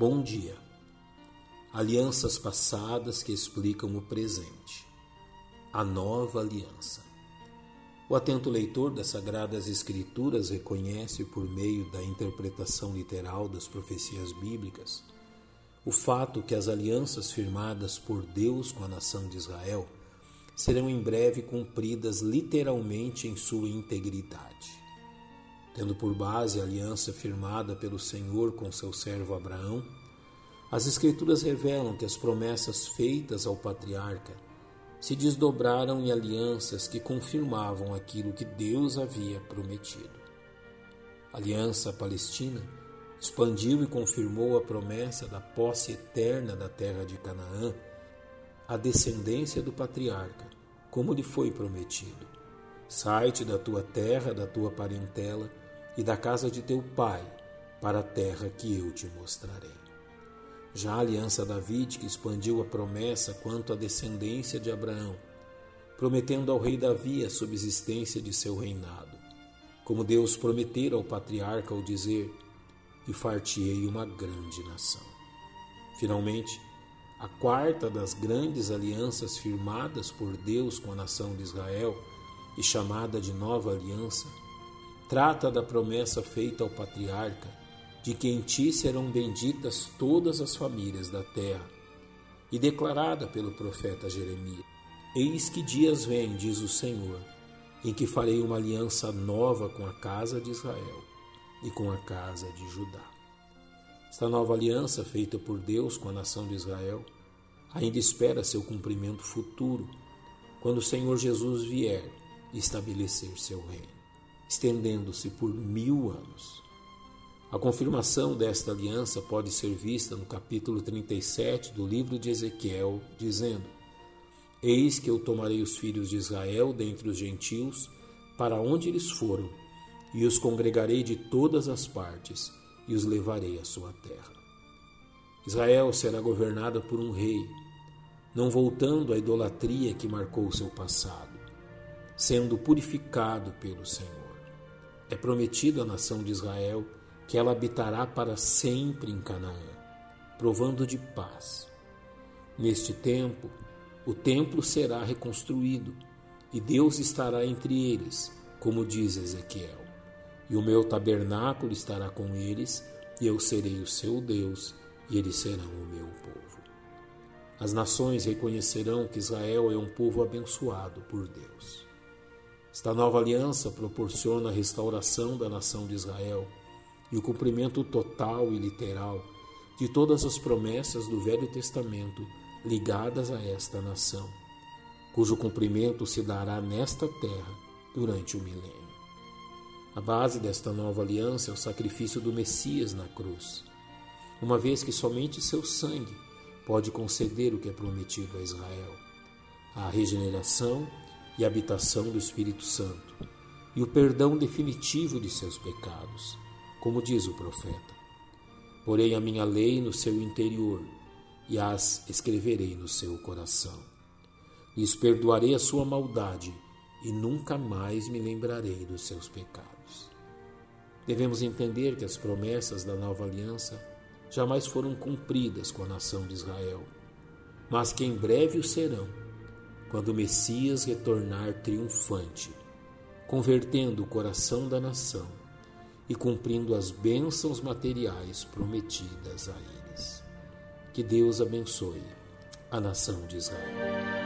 Bom dia. Alianças passadas que explicam o presente. A nova aliança. O atento leitor das Sagradas Escrituras reconhece, por meio da interpretação literal das profecias bíblicas, o fato que as alianças firmadas por Deus com a nação de Israel serão em breve cumpridas literalmente em sua integridade. Tendo por base a aliança firmada pelo Senhor com seu servo Abraão, as Escrituras revelam que as promessas feitas ao patriarca se desdobraram em alianças que confirmavam aquilo que Deus havia prometido. A aliança palestina expandiu e confirmou a promessa da posse eterna da terra de Canaã à descendência do patriarca, como lhe foi prometido. Sai-te da tua terra, da tua parentela e da casa de teu pai, para a terra que eu te mostrarei. Já a aliança davídica expandiu a promessa quanto à descendência de Abraão, prometendo ao rei Davi a subsistência de seu reinado, como Deus prometera ao patriarca ao dizer: E fartiei uma grande nação. Finalmente, a quarta das grandes alianças firmadas por Deus com a nação de Israel e chamada de Nova Aliança, trata da promessa feita ao patriarca de que em ti serão benditas todas as famílias da terra, e declarada pelo profeta Jeremias: Eis que dias vêm, diz o Senhor, em que farei uma aliança nova com a casa de Israel e com a casa de Judá. Esta nova aliança, feita por Deus com a nação de Israel, ainda espera seu cumprimento futuro, quando o Senhor Jesus vier estabelecer seu reino estendendo-se por mil anos. A confirmação desta aliança pode ser vista no capítulo 37 do livro de Ezequiel, dizendo: Eis que eu tomarei os filhos de Israel dentre os gentios, para onde eles foram, e os congregarei de todas as partes, e os levarei à sua terra. Israel será governada por um rei, não voltando à idolatria que marcou seu passado, sendo purificado pelo Senhor. É prometido à nação de Israel que ela habitará para sempre em Canaã, provando de paz. Neste tempo, o templo será reconstruído e Deus estará entre eles, como diz Ezequiel. E o meu tabernáculo estará com eles, e eu serei o seu Deus, e eles serão o meu povo. As nações reconhecerão que Israel é um povo abençoado por Deus. Esta nova aliança proporciona a restauração da nação de Israel e o cumprimento total e literal de todas as promessas do Velho Testamento ligadas a esta nação, cujo cumprimento se dará nesta terra durante o milênio. A base desta nova aliança é o sacrifício do Messias na cruz, uma vez que somente seu sangue pode conceder o que é prometido a Israel: a regeneração e habitação do Espírito Santo, e o perdão definitivo de seus pecados, como diz o profeta. Porei a minha lei no seu interior e as escreverei no seu coração. Lhes perdoarei a sua maldade e nunca mais me lembrarei dos seus pecados. Devemos entender que as promessas da nova aliança jamais foram cumpridas com a nação de Israel, mas que em breve o serão quando o Messias retornar triunfante, convertendo o coração da nação e cumprindo as bênçãos materiais prometidas a eles. Que Deus abençoe a nação de Israel.